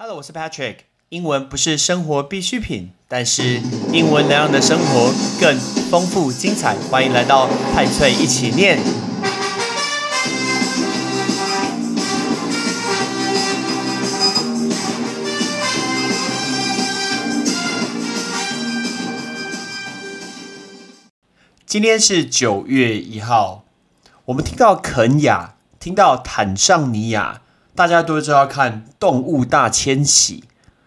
Hello，我是 Patrick。英文不是生活必需品，但是英文能让你的生活更丰富精彩。欢迎来到派翠一起念。今天是九月一号，我们听到肯雅，听到坦桑尼亚，大家都知道看《动物大迁徙》，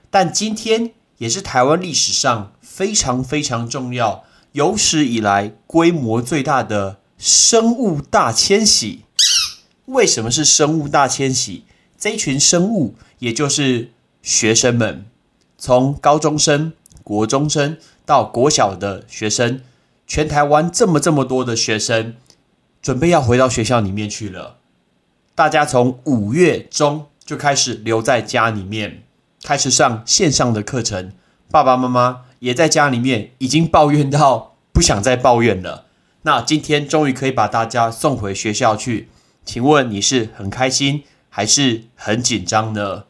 但今天也是台湾历史上非常非常重要、有史以来规模最大的生物大迁徙。为什么是生物大迁徙？这一群生物，也就是学生们，从高中生、国中生到国小的学生。全台湾这么这么多的学生，准备要回到学校里面去了。大家从五月中就开始留在家里面，开始上线上的课程。爸爸妈妈也在家里面，已经抱怨到不想再抱怨了。那今天终于可以把大家送回学校去，请问你是很开心还是很紧张呢？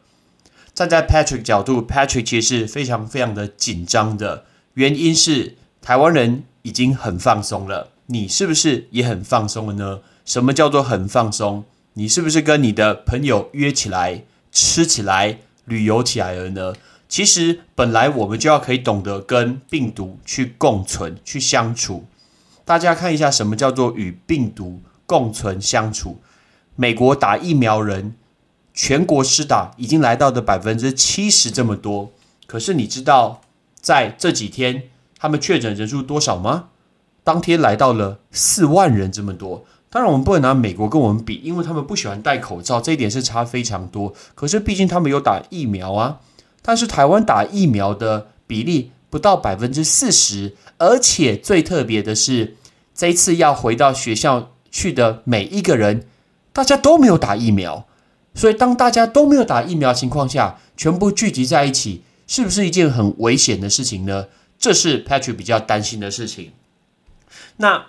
站在 Patrick 角度，Patrick 其实是非常非常的紧张的，原因是台湾人。已经很放松了，你是不是也很放松了呢？什么叫做很放松？你是不是跟你的朋友约起来吃起来、旅游起来了呢？其实本来我们就要可以懂得跟病毒去共存、去相处。大家看一下，什么叫做与病毒共存相处？美国打疫苗人，全国施打已经来到的百分之七十这么多。可是你知道，在这几天。他们确诊人数多少吗？当天来到了四万人这么多。当然，我们不能拿美国跟我们比，因为他们不喜欢戴口罩，这一点是差非常多。可是，毕竟他们有打疫苗啊。但是，台湾打疫苗的比例不到百分之四十，而且最特别的是，这一次要回到学校去的每一个人，大家都没有打疫苗。所以，当大家都没有打疫苗情况下，全部聚集在一起，是不是一件很危险的事情呢？这是 Patrick 比较担心的事情。那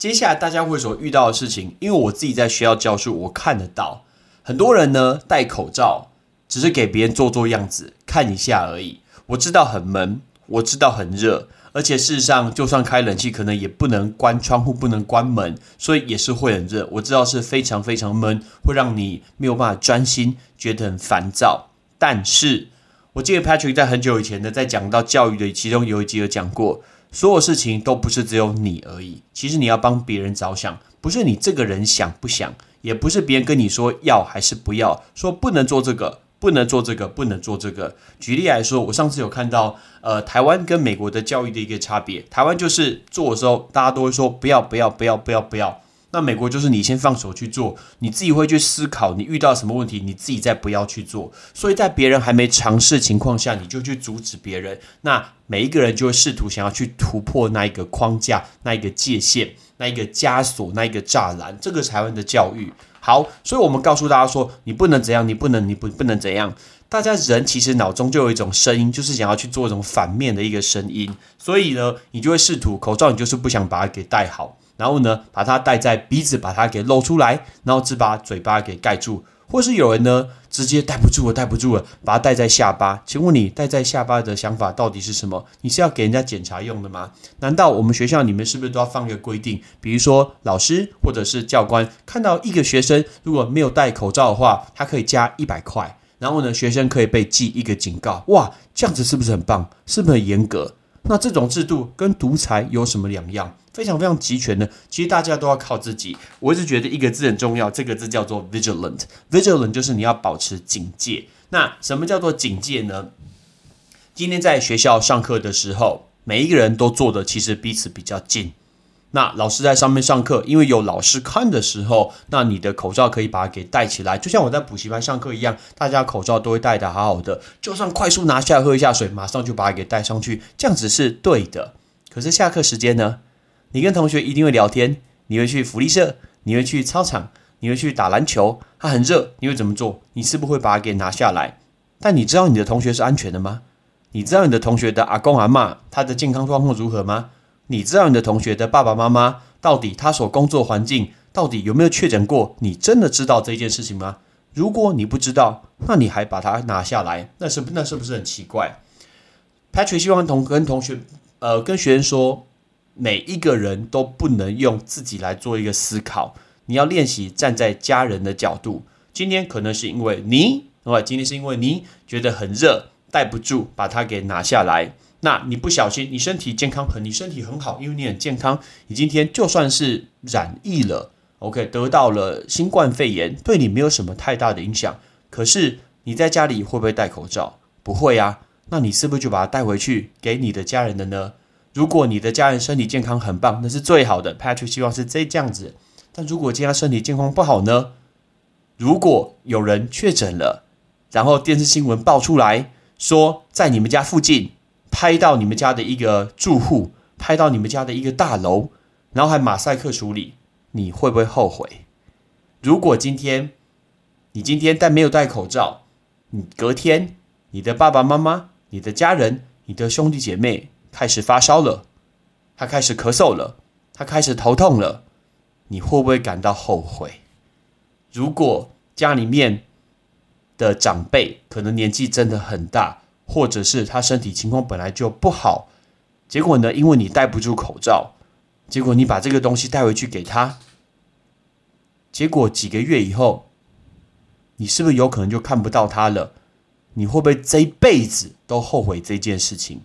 接下来大家会所遇到的事情，因为我自己在学校教书，我看得到很多人呢戴口罩，只是给别人做做样子，看一下而已。我知道很闷，我知道很热，而且事实上，就算开冷气，可能也不能关窗户，不能关门，所以也是会很热。我知道是非常非常闷，会让你没有办法专心，觉得很烦躁。但是我记得 Patrick 在很久以前呢，在讲到教育的其中有一集有讲过，所有事情都不是只有你而已。其实你要帮别人着想，不是你这个人想不想，也不是别人跟你说要还是不要，说不能做这个，不能做这个，不能做这个。举例来说，我上次有看到，呃，台湾跟美国的教育的一个差别。台湾就是做的时候，大家都会说不要，不要，不要，不要，不要。那美国就是你先放手去做，你自己会去思考你遇到什么问题，你自己再不要去做。所以在别人还没尝试情况下，你就去阻止别人。那每一个人就会试图想要去突破那一个框架、那一个界限、那一个枷锁、那一个栅栏。这个台湾的教育好，所以我们告诉大家说，你不能怎样，你不能，你不不能怎样。大家人其实脑中就有一种声音，就是想要去做一种反面的一个声音。所以呢，你就会试图口罩，你就是不想把它给戴好。然后呢，把它戴在鼻子，把它给露出来，然后只把嘴巴给盖住，或是有人呢直接戴不住了，戴不住了，把它戴在下巴。请问你戴在下巴的想法到底是什么？你是要给人家检查用的吗？难道我们学校里面是不是都要放一个规定？比如说老师或者是教官看到一个学生如果没有戴口罩的话，他可以加一百块，然后呢，学生可以被记一个警告。哇，这样子是不是很棒？是不是很严格？那这种制度跟独裁有什么两样？非常非常集权的，其实大家都要靠自己。我一直觉得一个字很重要，这个字叫做 vigilant。vigilant 就是你要保持警戒。那什么叫做警戒呢？今天在学校上课的时候，每一个人都坐的其实彼此比较近。那老师在上面上课，因为有老师看的时候，那你的口罩可以把它给戴起来，就像我在补习班上课一样，大家口罩都会戴的好好的。就算快速拿下来喝一下水，马上就把它给戴上去，这样子是对的。可是下课时间呢？你跟同学一定会聊天，你会去福利社，你会去操场，你会去打篮球。它很热，你会怎么做？你是不会把它给拿下来？但你知道你的同学是安全的吗？你知道你的同学的阿公阿妈他的健康状况如何吗？你知道你的同学的爸爸妈妈到底他所工作环境到底有没有确诊过？你真的知道这件事情吗？如果你不知道，那你还把它拿下来，那是不那是不是很奇怪？Patrick 希望同跟同学呃跟学生说，每一个人都不能用自己来做一个思考，你要练习站在家人的角度。今天可能是因为你，对今天是因为你觉得很热，带不住，把它给拿下来。那你不小心，你身体健康很，你身体很好，因为你很健康。你今天就算是染疫了，OK，得到了新冠肺炎，对你没有什么太大的影响。可是你在家里会不会戴口罩？不会啊。那你是不是就把它带回去给你的家人的呢？如果你的家人身体健康很棒，那是最好的。Patrick 希望是这这样子。但如果今天身体健康不好呢？如果有人确诊了，然后电视新闻爆出来说，在你们家附近拍到你们家的一个住户，拍到你们家的一个大楼，然后还马赛克处理，你会不会后悔？如果今天你今天但没有戴口罩，你隔天你的爸爸妈妈、你的家人、你的兄弟姐妹开始发烧了，他开始咳嗽了，他开始头痛了，你会不会感到后悔？如果家里面的长辈可能年纪真的很大，或者是他身体情况本来就不好，结果呢，因为你戴不住口罩，结果你把这个东西带回去给他，结果几个月以后，你是不是有可能就看不到他了？你会不会这一辈子都后悔这件事情？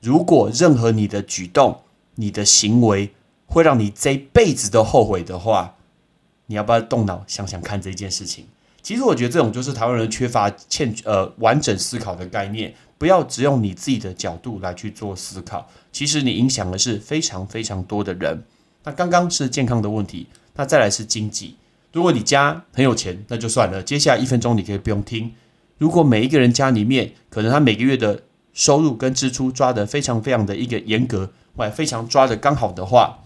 如果任何你的举动、你的行为会让你这辈子都后悔的话，你要不要动脑想想看这件事情？其实我觉得这种就是台湾人缺乏欠呃完整思考的概念，不要只用你自己的角度来去做思考。其实你影响的是非常非常多的人。那刚刚是健康的问题，那再来是经济。如果你家很有钱，那就算了。接下来一分钟你可以不用听。如果每一个人家里面可能他每个月的收入跟支出抓得非常非常的一个严格，或非常抓的刚好的话，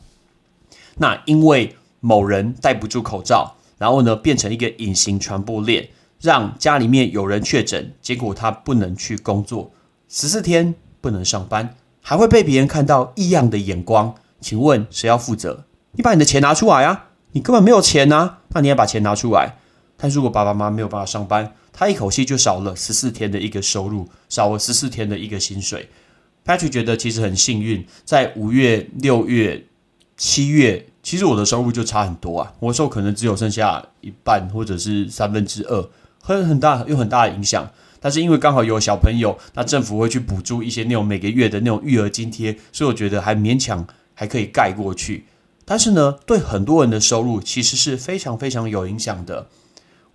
那因为某人戴不住口罩，然后呢，变成一个隐形传播链，让家里面有人确诊，结果他不能去工作，十四天不能上班，还会被别人看到异样的眼光。请问谁要负责？你把你的钱拿出来啊！你根本没有钱啊！那你要把钱拿出来。但如果爸爸妈妈没有办法上班，他一口气就少了十四天的一个收入，少了十四天的一个薪水。Patrick 觉得其实很幸运，在五月、六月、七月。其实我的收入就差很多啊，我收可能只有剩下一半或者是三分之二，很很大有很大的影响。但是因为刚好有小朋友，那政府会去补助一些那种每个月的那种育儿津贴，所以我觉得还勉强还可以盖过去。但是呢，对很多人的收入其实是非常非常有影响的。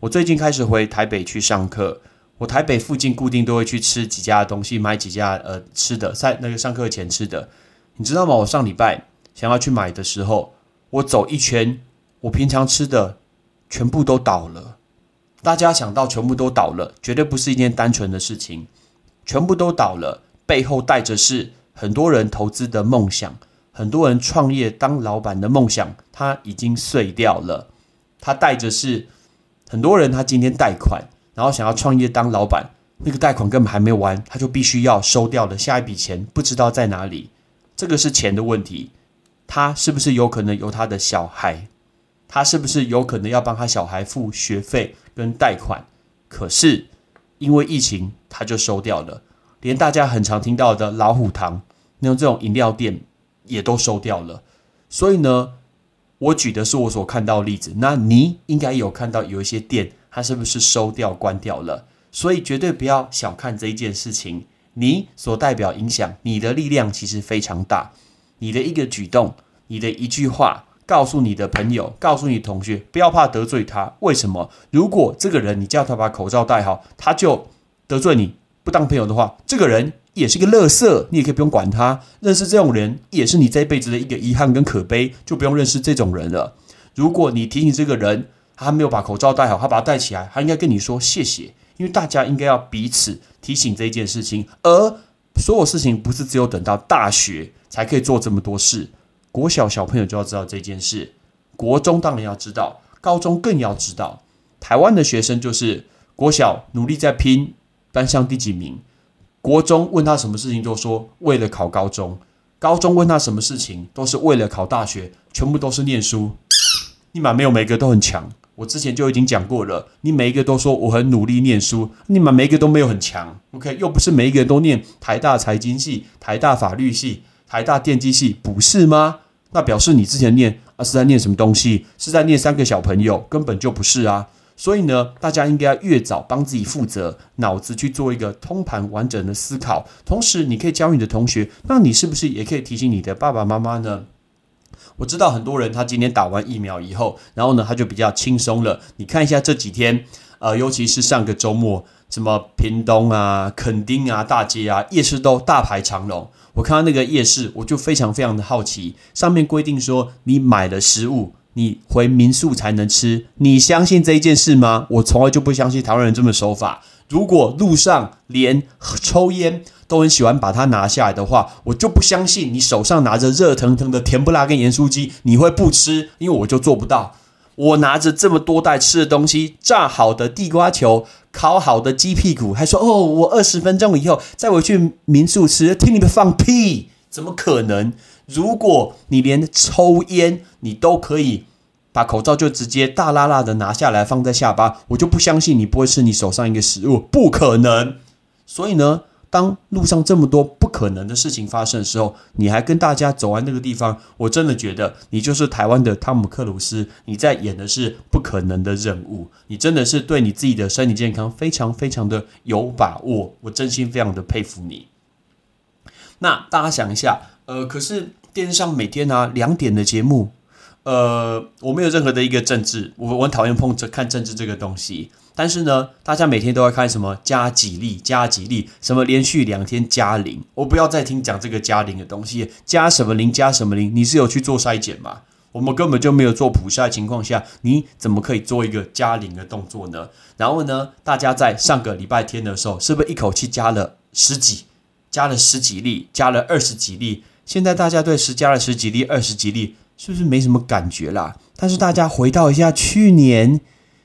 我最近开始回台北去上课，我台北附近固定都会去吃几家东西，买几家呃吃的，在那个上课前吃的，你知道吗？我上礼拜想要去买的时候。我走一圈，我平常吃的全部都倒了。大家想到全部都倒了，绝对不是一件单纯的事情。全部都倒了，背后带着是很多人投资的梦想，很多人创业当老板的梦想，它已经碎掉了。它带着是很多人，他今天贷款，然后想要创业当老板，那个贷款根本还没完，他就必须要收掉了下一笔钱，不知道在哪里。这个是钱的问题。他是不是有可能有他的小孩？他是不是有可能要帮他小孩付学费跟贷款？可是因为疫情，他就收掉了。连大家很常听到的老虎堂那种这种饮料店也都收掉了。所以呢，我举的是我所看到的例子。那你应该有看到有一些店，它是不是收掉、关掉了？所以绝对不要小看这一件事情。你所代表影响，你的力量其实非常大。你的一个举动，你的一句话，告诉你的朋友，告诉你同学，不要怕得罪他。为什么？如果这个人你叫他把口罩戴好，他就得罪你，不当朋友的话，这个人也是个垃圾，你也可以不用管他。认识这种人，也是你这一辈子的一个遗憾跟可悲，就不用认识这种人了。如果你提醒这个人，他还没有把口罩戴好，他把它戴起来，他应该跟你说谢谢，因为大家应该要彼此提醒这件事情，而所有事情不是只有等到大学。才可以做这么多事。国小小朋友就要知道这件事，国中当然要知道，高中更要知道。台湾的学生就是国小努力在拼班上第几名，国中问他什么事情都说为了考高中，高中问他什么事情都是为了考大学，全部都是念书。立马没有每个都很强，我之前就已经讲过了，你每一个都说我很努力念书，你们每一个都没有很强，OK？又不是每一个人都念台大财经系、台大法律系、台大电机系，不是吗？那表示你之前念啊是在念什么东西？是在念三个小朋友，根本就不是啊！所以呢，大家应该要越早帮自己负责，脑子去做一个通盘完整的思考。同时，你可以教你的同学，那你是不是也可以提醒你的爸爸妈妈呢？我知道很多人他今天打完疫苗以后，然后呢他就比较轻松了。你看一下这几天，呃，尤其是上个周末，什么屏东啊、垦丁啊、大街啊、夜市都大排长龙。我看到那个夜市，我就非常非常的好奇，上面规定说你买了食物，你回民宿才能吃。你相信这一件事吗？我从来就不相信台湾人这么守法。如果路上连抽烟都很喜欢把它拿下来的话，我就不相信你手上拿着热腾腾的甜不辣跟盐酥鸡，你会不吃？因为我就做不到。我拿着这么多袋吃的东西，炸好的地瓜球，烤好的鸡屁股，还说哦，我二十分钟以后再回去民宿吃，听你们放屁，怎么可能？如果你连抽烟你都可以。把口罩就直接大拉拉的拿下来放在下巴，我就不相信你不会吃你手上一个食物，不可能。所以呢，当路上这么多不可能的事情发生的时候，你还跟大家走完那个地方，我真的觉得你就是台湾的汤姆克鲁斯，你在演的是不可能的任务，你真的是对你自己的身体健康非常非常的有把握，我真心非常的佩服你。那大家想一下，呃，可是电视上每天啊两点的节目。呃，我没有任何的一个政治，我我讨厌碰着看政治这个东西。但是呢，大家每天都要看什么加几例加几例，什么连续两天加零，我不要再听讲这个加零的东西，加什么零加什么零，你是有去做筛检吗？我们根本就没有做普筛情况下，你怎么可以做一个加零的动作呢？然后呢，大家在上个礼拜天的时候，是不是一口气加了十几，加了十几例，加了二十几例？现在大家对十加了十几例、二十几例。是不是没什么感觉啦？但是大家回到一下去年，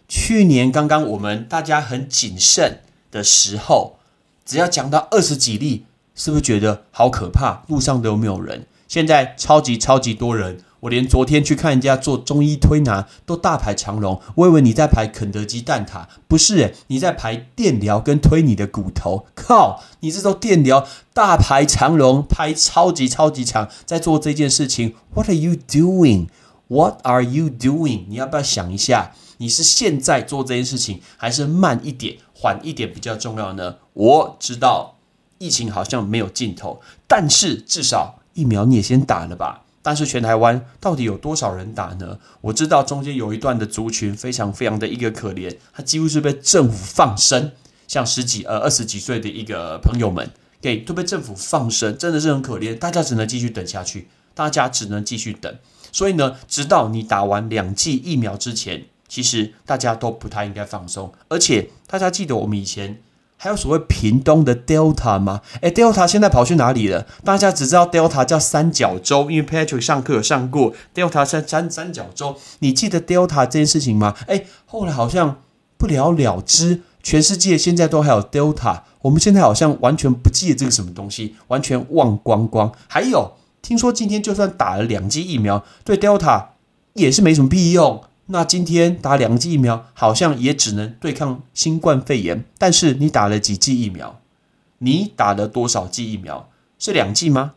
去年刚刚我们大家很谨慎的时候，只要讲到二十几例，是不是觉得好可怕？路上都没有人，现在超级超级多人。我连昨天去看人家做中医推拿都大排长龙，我以为你在排肯德基蛋挞，不是诶，你在排电疗跟推你的骨头。靠，你这都电疗大排长龙，排超级超级长，在做这件事情。What are you doing? What are you doing? 你要不要想一下，你是现在做这件事情，还是慢一点、缓一点比较重要呢？我知道疫情好像没有尽头，但是至少疫苗你也先打了吧。但是全台湾到底有多少人打呢？我知道中间有一段的族群非常非常的一个可怜，他几乎是被政府放生，像十几呃二十几岁的一个朋友们，给都被政府放生，真的是很可怜。大家只能继续等下去，大家只能继续等。所以呢，直到你打完两剂疫苗之前，其实大家都不太应该放松。而且大家记得我们以前。还有所谓屏东的 Delta 吗？诶 d e l t a 现在跑去哪里了？大家只知道 Delta 叫三角洲，因为 Patrick 上课有上过 Delta 三三三角洲。你记得 Delta 这件事情吗？诶，后来好像不了了之。全世界现在都还有 Delta，我们现在好像完全不记得这个什么东西，完全忘光光。还有，听说今天就算打了两剂疫苗，对 Delta 也是没什么屁用。那今天打两剂疫苗，好像也只能对抗新冠肺炎。但是你打了几剂疫苗？你打了多少剂疫苗？是两剂吗？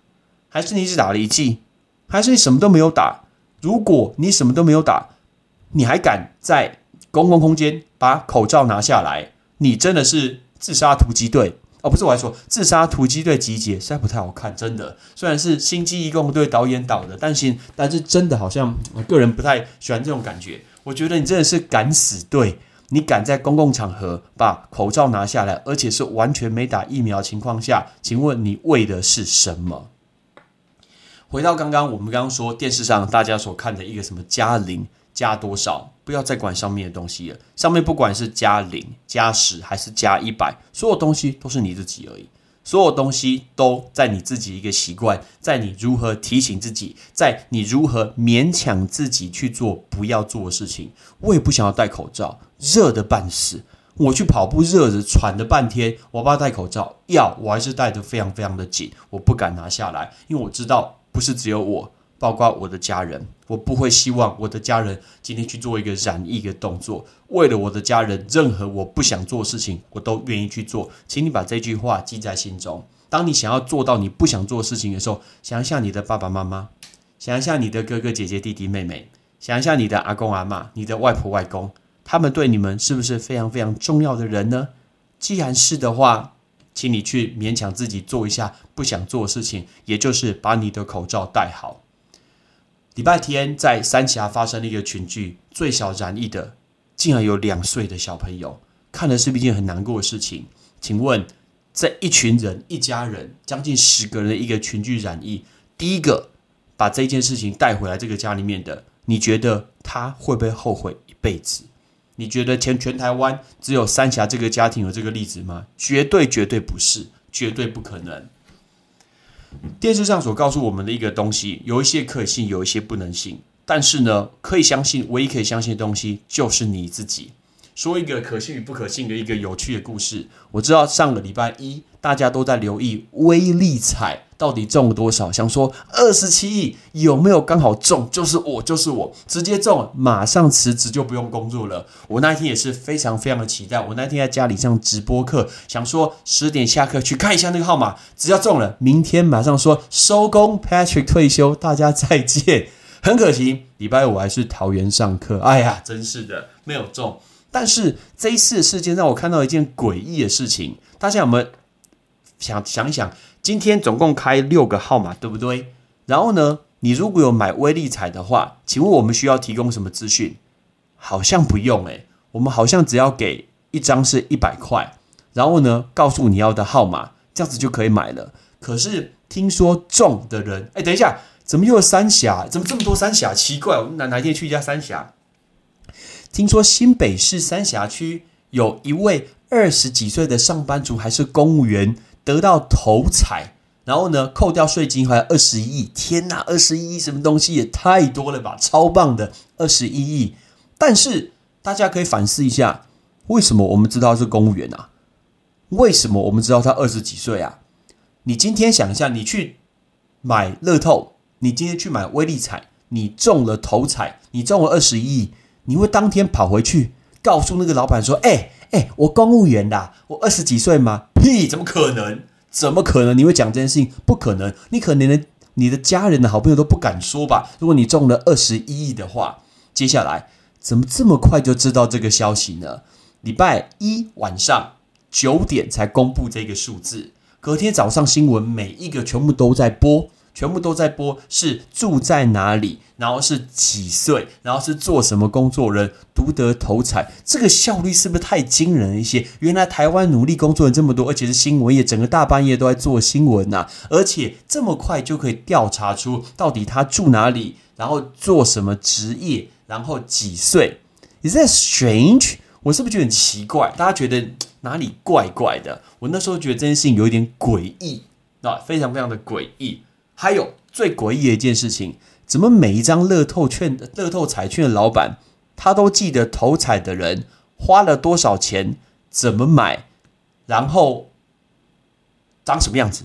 还是你只打了一剂？还是你什么都没有打？如果你什么都没有打，你还敢在公共空间把口罩拿下来？你真的是自杀突击队！哦，不是我还说自杀突击队集结，实在不太好看，真的。虽然是星际义工队导演导的，但是但是真的好像我个人不太喜欢这种感觉。我觉得你真的是敢死队，你敢在公共场合把口罩拿下来，而且是完全没打疫苗情况下，请问你为的是什么？回到刚刚我们刚刚说电视上大家所看的一个什么嘉玲。加多少？不要再管上面的东西了。上面不管是加零、加十还是加一百，所有东西都是你自己而已。所有东西都在你自己一个习惯，在你如何提醒自己，在你如何勉强自己去做不要做的事情。我也不想要戴口罩，热的半死。我去跑步，热着喘了半天，我爸戴口罩，要我还是戴得非常非常的紧，我不敢拿下来，因为我知道不是只有我。包括我的家人，我不会希望我的家人今天去做一个染疫的动作。为了我的家人，任何我不想做的事情，我都愿意去做。请你把这句话记在心中。当你想要做到你不想做的事情的时候，想一下你的爸爸妈妈，想一下你的哥哥姐姐、弟弟妹妹，想一下你的阿公阿妈、你的外婆外公，他们对你们是不是非常非常重要的人呢？既然是的话，请你去勉强自己做一下不想做的事情，也就是把你的口罩戴好。礼拜天在三峡发生了一个群聚，最小染疫的竟然有两岁的小朋友，看了是不是一件很难过的事情？请问？这一群人，一家人，将近十个人的一个群聚染疫，第一个把这件事情带回来这个家里面的，你觉得他会不会后悔一辈子？你觉得全全台湾只有三峡这个家庭有这个例子吗？绝对绝对不是，绝对不可能。电视上所告诉我们的一个东西，有一些可信，有一些不能信。但是呢，可以相信，唯一可以相信的东西就是你自己。说一个可信与不可信的一个有趣的故事。我知道上个礼拜一大家都在留意威力彩到底中了多少，想说二十七亿有没有刚好中？就是我，就是我，直接中，马上辞职就不用工作了。我那一天也是非常非常的期待。我那天在家里上直播课，想说十点下课去看一下那个号码，只要中了，明天马上说收工，Patrick 退休，大家再见。很可惜，礼拜五还是桃园上课。哎呀，真是的，没有中。但是这一次事件让我看到一件诡异的事情，大家有没有想想一想？今天总共开六个号码，对不对？然后呢，你如果有买威力彩的话，请问我们需要提供什么资讯？好像不用诶，我们好像只要给一张是一百块，然后呢，告诉你要的号码，这样子就可以买了。可是听说中的人，哎，等一下，怎么又有三峡？怎么这么多三峡？奇怪，我们哪哪天去一家三峡？听说新北市三峡区有一位二十几岁的上班族，还是公务员，得到头彩，然后呢，扣掉税金还有二十一亿。天哪，二十一亿什么东西也太多了吧，超棒的二十一亿！但是大家可以反思一下，为什么我们知道是公务员啊？为什么我们知道他二十几岁啊？你今天想一下，你去买乐透，你今天去买威力彩，你中了头彩，你中了二十一亿。你会当天跑回去告诉那个老板说：“哎哎，我公务员的，我二十几岁吗？屁，怎么可能？怎么可能？你会讲这件事情？不可能！你可能连你的家人的好朋友都不敢说吧？如果你中了二十一亿的话，接下来怎么这么快就知道这个消息呢？礼拜一晚上九点才公布这个数字，隔天早上新闻每一个全部都在播。”全部都在播，是住在哪里，然后是几岁，然后是做什么工作人，独得头彩，这个效率是不是太惊人了一些？原来台湾努力工作人这么多，而且是新闻业，整个大半夜都在做新闻呐，而且这么快就可以调查出到底他住哪里，然后做什么职业，然后几岁？Is that strange？我是不是觉得很奇怪？大家觉得哪里怪怪的？我那时候觉得这件事情有一点诡异，啊，非常非常的诡异。还有最诡异的一件事情，怎么每一张乐透券、乐透彩券的老板，他都记得投彩的人花了多少钱，怎么买，然后长什么样子？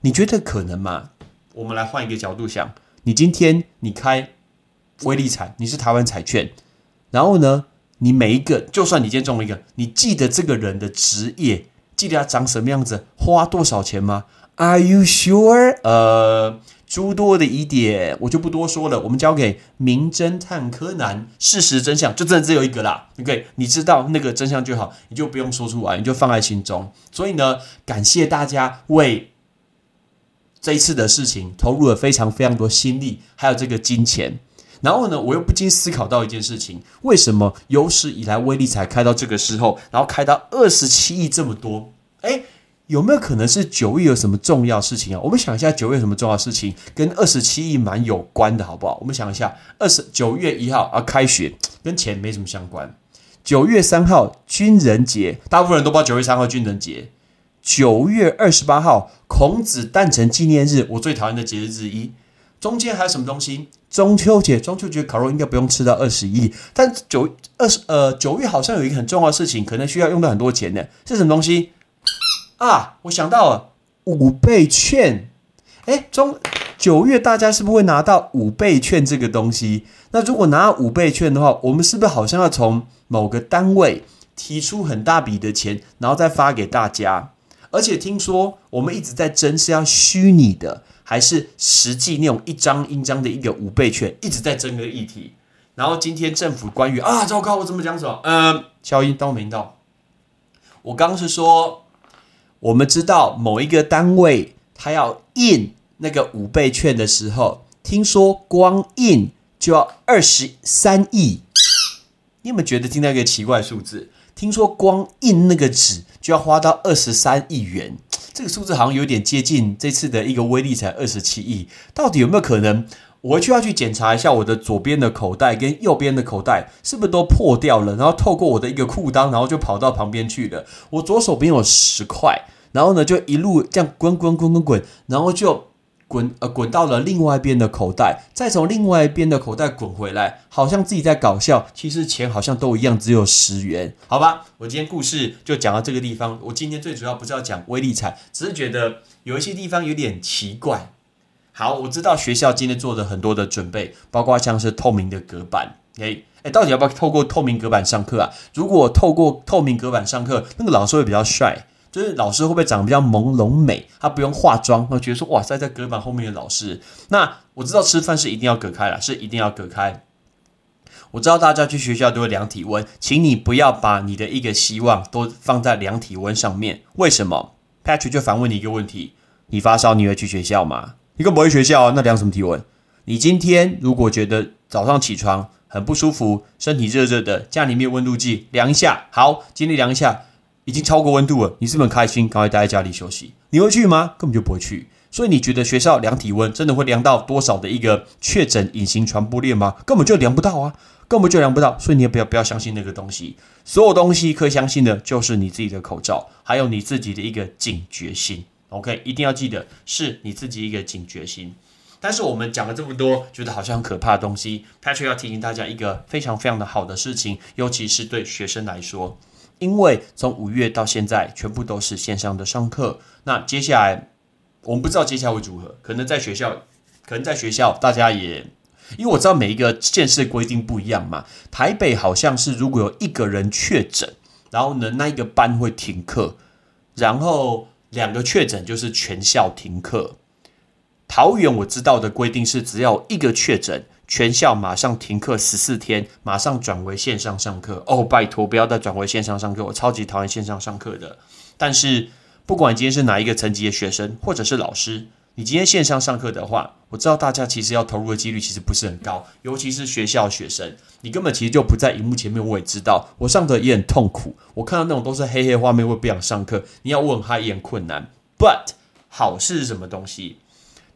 你觉得可能吗？我们来换一个角度想，你今天你开威力彩，你是台湾彩券，然后呢，你每一个，就算你今天中了一个，你记得这个人的职业，记得他长什么样子，花多少钱吗？Are you sure？呃，诸多的疑点我就不多说了，我们交给名侦探柯南。事实真相就真的只有一个啦。OK，你知道那个真相就好，你就不用说出来，你就放在心中。所以呢，感谢大家为这一次的事情投入了非常非常多心力，还有这个金钱。然后呢，我又不禁思考到一件事情：为什么有史以来威力才开到这个时候，然后开到二十七亿这么多？哎。有没有可能是九月有什么重要事情啊？我们想一下，九月什么重要事情跟二十七亿蛮有关的，好不好？我们想一下，二十九月一号啊，开学跟钱没什么相关。九月三号军人节，大部分人都报九月三号军人节。九月二十八号孔子诞辰纪念日，我最讨厌的节日之一。中间还有什么东西？中秋节，中秋节烤肉应该不用吃到二十亿，但九二十呃九月好像有一个很重要的事情，可能需要用到很多钱呢，是什么东西？啊，我想到了五倍券，哎，中九月大家是不是会拿到五倍券这个东西？那如果拿到五倍券的话，我们是不是好像要从某个单位提出很大笔的钱，然后再发给大家？而且听说我们一直在争是要虚拟的，还是实际那种一张一张的一个五倍券，一直在争个议题。然后今天政府关于啊，糟糕，我怎么讲什么？嗯，消音到没到？我刚刚是说，我们知道某一个单位它要印那个五倍券的时候，听说光印就要二十三亿。你有没有觉得听到一个奇怪数字？听说光印那个纸就要花到二十三亿元，这个数字好像有点接近这次的一个威力才二十七亿，到底有没有可能？我回去要去检查一下我的左边的口袋跟右边的口袋是不是都破掉了，然后透过我的一个裤裆，然后就跑到旁边去了。我左手边有十块，然后呢就一路这样滚滚滚滚滚，然后就滚呃滚到了另外一边的口袋，再从另外一边的口袋滚回来，好像自己在搞笑，其实钱好像都一样，只有十元，好吧？我今天故事就讲到这个地方。我今天最主要不是要讲威力彩，只是觉得有一些地方有点奇怪。好，我知道学校今天做的很多的准备，包括像是透明的隔板。哎哎，到底要不要透过透明隔板上课啊？如果透过透明隔板上课，那个老师会比较帅，就是老师会不会长得比较朦胧美？他不用化妆，他觉得说哇塞，在隔板后面的老师。那我知道吃饭是一定要隔开了，是一定要隔开。我知道大家去学校都会量体温，请你不要把你的一个希望都放在量体温上面。为什么？Patrick 就反问你一个问题：你发烧你会去学校吗？你更不会学校，那量什么体温？你今天如果觉得早上起床很不舒服，身体热热的，家里面温度计量一下，好，今天量一下，已经超过温度了，你是不是很开心？赶快待在家里休息。你会去吗？根本就不会去。所以你觉得学校量体温真的会量到多少的一个确诊隐形传播链吗？根本就量不到啊，根本就量不到。所以你也不要不要相信那个东西。所有东西可以相信的，就是你自己的口罩，还有你自己的一个警觉心。OK，一定要记得是你自己一个警觉心。但是我们讲了这么多，觉得好像很可怕的东西，Patrick 要提醒大家一个非常非常的好的事情，尤其是对学生来说，因为从五月到现在，全部都是线上的上课。那接下来我们不知道接下来会如何，可能在学校，可能在学校大家也，因为我知道每一个县市规定不一样嘛。台北好像是如果有一个人确诊，然后呢，那一个班会停课，然后。两个确诊就是全校停课。桃园我知道的规定是，只要一个确诊，全校马上停课十四天，马上转为线上上课。哦，拜托不要再转为线上上课，我超级讨厌线上上课的。但是不管今天是哪一个层级的学生，或者是老师。你今天线上上课的话，我知道大家其实要投入的几率其实不是很高，尤其是学校学生，你根本其实就不在荧幕前面。我也知道，我上的也很痛苦，我看到那种都是黑黑画面，我也不想上课。你要问他也很困难。But 好事是什么东西？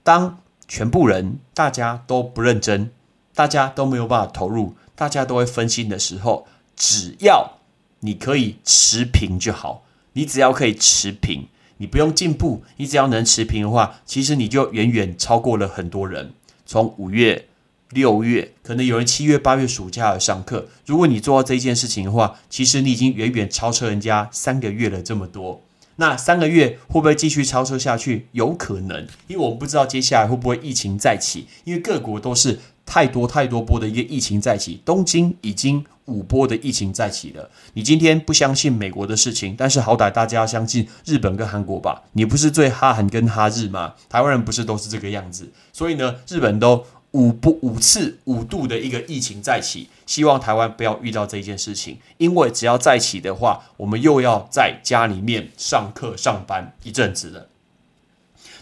当全部人大家都不认真，大家都没有办法投入，大家都会分心的时候，只要你可以持平就好，你只要可以持平。你不用进步，你只要能持平的话，其实你就远远超过了很多人。从五月、六月，可能有人七月、八月暑假而上课。如果你做到这件事情的话，其实你已经远远超车人家三个月了这么多。那三个月会不会继续超车下去？有可能，因为我们不知道接下来会不会疫情再起，因为各国都是。太多太多波的一个疫情再起，东京已经五波的疫情再起了。你今天不相信美国的事情，但是好歹大家要相信日本跟韩国吧？你不是最哈韩跟哈日吗？台湾人不是都是这个样子？所以呢，日本都五波五次五度的一个疫情再起，希望台湾不要遇到这一件事情，因为只要再起的话，我们又要在家里面上课上班一阵子了。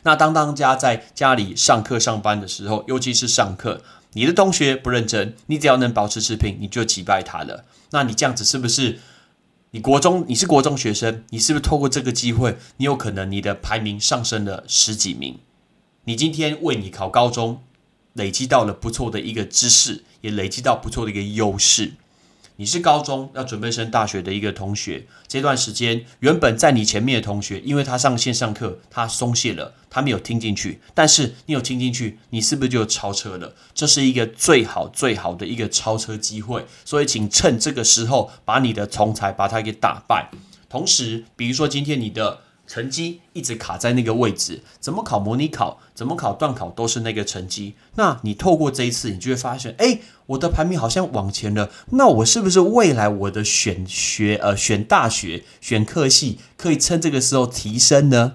那当当家在家里上课上班的时候，尤其是上课。你的同学不认真，你只要能保持持平，你就击败他了。那你这样子是不是？你国中你是国中学生，你是不是透过这个机会，你有可能你的排名上升了十几名？你今天为你考高中累积到了不错的一个知识，也累积到不错的一个优势。你是高中要准备升大学的一个同学，这段时间原本在你前面的同学，因为他上线上课，他松懈了，他没有听进去。但是你有听进去，你是不是就超车了？这是一个最好最好的一个超车机会，所以请趁这个时候把你的同才把他给打败。同时，比如说今天你的成绩一直卡在那个位置，怎么考模拟考，怎么考段考都是那个成绩。那你透过这一次，你就会发现，哎，我的排名好像往前了。那我是不是未来我的选学呃选大学选科系可以趁这个时候提升呢？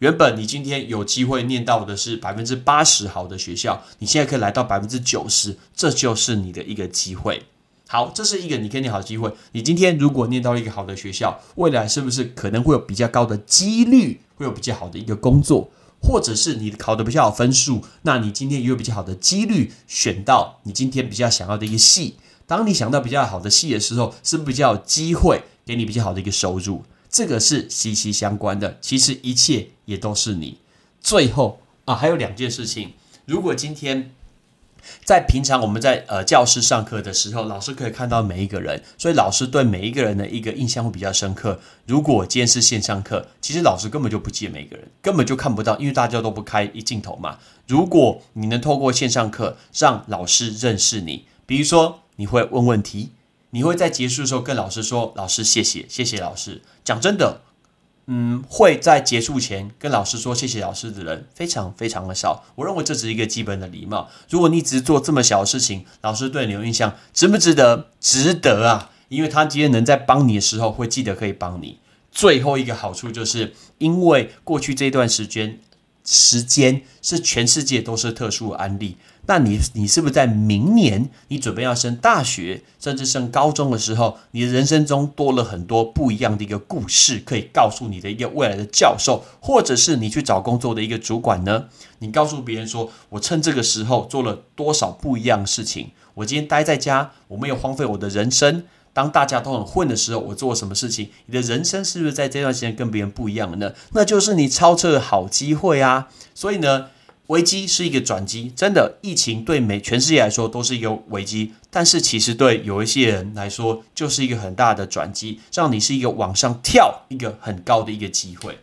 原本你今天有机会念到的是百分之八十好的学校，你现在可以来到百分之九十，这就是你的一个机会。好，这是一个你可以念好机会。你今天如果念到一个好的学校，未来是不是可能会有比较高的几率，会有比较好的一个工作，或者是你考的比较好分数，那你今天也有比较好的几率选到你今天比较想要的一个系。当你想到比较好的系的时候，是比较有机会给你比较好的一个收入？这个是息息相关的。其实一切也都是你。最后啊，还有两件事情，如果今天。在平常我们在呃教室上课的时候，老师可以看到每一个人，所以老师对每一个人的一个印象会比较深刻。如果今天是线上课，其实老师根本就不记每一个人，根本就看不到，因为大家都不开一镜头嘛。如果你能透过线上课让老师认识你，比如说你会问问题，你会在结束的时候跟老师说：“老师，谢谢，谢谢老师。”讲真的。嗯，会在结束前跟老师说谢谢老师的人非常非常的少。我认为这只是一个基本的礼貌。如果你只是做这么小的事情，老师对你有印象，值不值得？值得啊！因为他今天能在帮你的时候会记得可以帮你。最后一个好处就是，因为过去这段时间时间是全世界都是特殊的案例。那你你是不是在明年你准备要升大学，甚至升高中的时候，你的人生中多了很多不一样的一个故事，可以告诉你的一个未来的教授，或者是你去找工作的一个主管呢？你告诉别人说，我趁这个时候做了多少不一样的事情？我今天待在家，我没有荒废我的人生。当大家都很混的时候，我做了什么事情？你的人生是不是在这段时间跟别人不一样了呢？那就是你超车的好机会啊！所以呢？危机是一个转机，真的，疫情对每全世界来说都是一个危机，但是其实对有一些人来说，就是一个很大的转机，让你是一个往上跳一个很高的一个机会。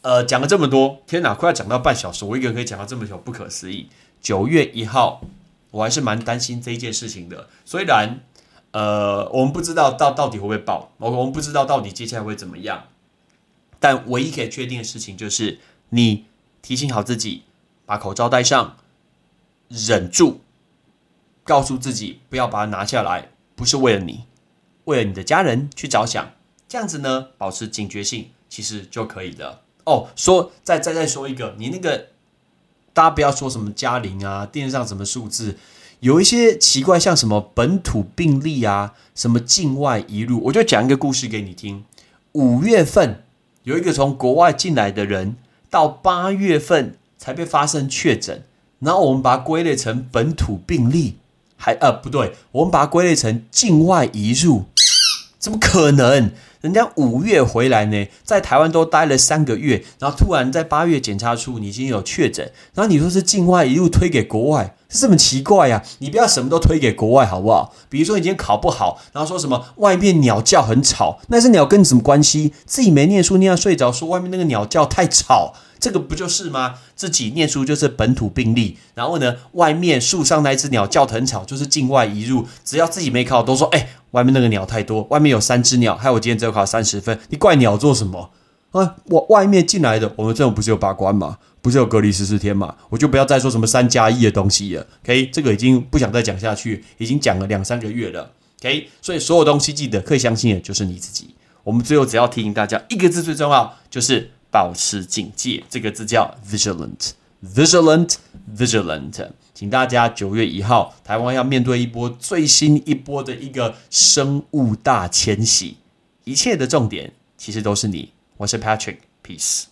呃，讲了这么多，天哪，快要讲到半小时，我一个人可以讲到这么久，不可思议。九月一号，我还是蛮担心这一件事情的。虽然，呃，我们不知道到到底会不会爆，我我们不知道到底接下来会怎么样，但唯一可以确定的事情就是你。提醒好自己，把口罩戴上，忍住，告诉自己不要把它拿下来，不是为了你，为了你的家人去着想。这样子呢，保持警觉性，其实就可以了。哦，说再再再说一个，你那个大家不要说什么嘉玲啊，电视上什么数字，有一些奇怪，像什么本土病例啊，什么境外移入，我就讲一个故事给你听。五月份有一个从国外进来的人。到八月份才被发生确诊，然后我们把它归类成本土病例，还呃不对，我们把它归类成境外移入，怎么可能？人家五月回来呢，在台湾都待了三个月，然后突然在八月检查出你已经有确诊，然后你说是境外一路推给国外，是这么奇怪呀？你不要什么都推给国外好不好？比如说你今天考不好，然后说什么外面鸟叫很吵，那是鸟跟你什么关系？自己没念书，念到睡着，说外面那个鸟叫太吵。这个不就是吗？自己念书就是本土病例，然后呢，外面树上那只鸟叫得很吵，就是境外移入。只要自己没考，都说哎，外面那个鸟太多，外面有三只鸟，害我今天只有考三十分。你怪鸟做什么啊？我外面进来的，我们这种不是有把关吗？不是有隔离十四天嘛？我就不要再说什么三加一的东西了。OK，这个已经不想再讲下去，已经讲了两三个月了。OK，所以所有东西记得可以相信的就是你自己。我们最后只要提醒大家一个字最重要，就是。保持警戒，这个字叫 vigilant，vigilant，vigilant。请大家九月一号，台湾要面对一波最新一波的一个生物大迁徙，一切的重点其实都是你。我是 Patrick，Peace。